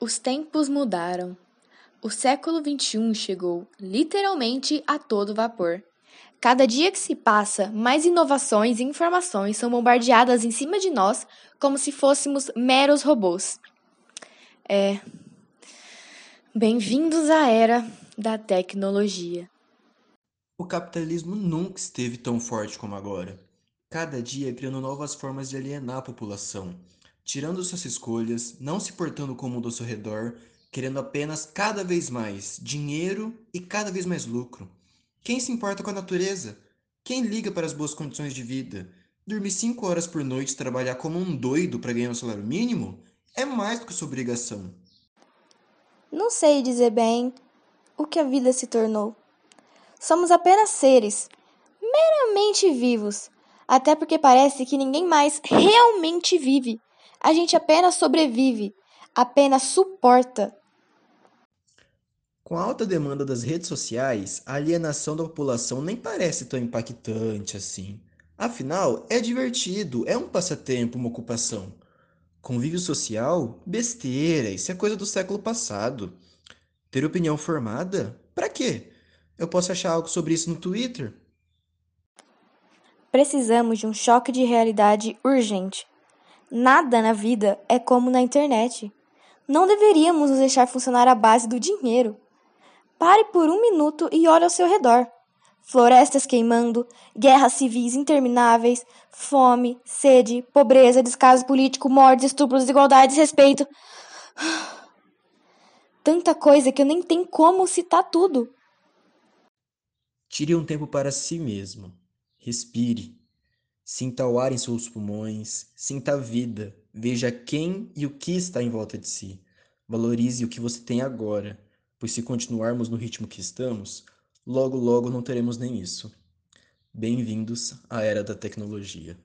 Os tempos mudaram. O século XXI chegou, literalmente, a todo vapor. Cada dia que se passa, mais inovações e informações são bombardeadas em cima de nós como se fôssemos meros robôs. É. Bem-vindos à era da tecnologia. O capitalismo nunca esteve tão forte como agora. Cada dia criando novas formas de alienar a população, tirando suas escolhas, não se portando com o ao seu redor, querendo apenas cada vez mais dinheiro e cada vez mais lucro. Quem se importa com a natureza? Quem liga para as boas condições de vida? Dormir cinco horas por noite e trabalhar como um doido para ganhar um salário mínimo é mais do que sua obrigação. Não sei dizer bem o que a vida se tornou. Somos apenas seres, meramente vivos, até porque parece que ninguém mais realmente vive. A gente apenas sobrevive, apenas suporta. Com a alta demanda das redes sociais, a alienação da população nem parece tão impactante assim. Afinal, é divertido, é um passatempo, uma ocupação. Convívio social? Besteira, isso é coisa do século passado. Ter opinião formada? Para quê? Eu posso achar algo sobre isso no Twitter? Precisamos de um choque de realidade urgente. Nada na vida é como na internet. Não deveríamos nos deixar funcionar à base do dinheiro. Pare por um minuto e olhe ao seu redor. Florestas queimando, guerras civis intermináveis, fome, sede, pobreza, descaso político, mortes, estupros, desigualdade, desrespeito. Tanta coisa que eu nem tenho como citar tudo. Tire um tempo para si mesmo. Respire. Sinta o ar em seus pulmões, sinta a vida, veja quem e o que está em volta de si. Valorize o que você tem agora pois se continuarmos no ritmo que estamos, logo logo não teremos nem isso. Bem-vindos à era da tecnologia.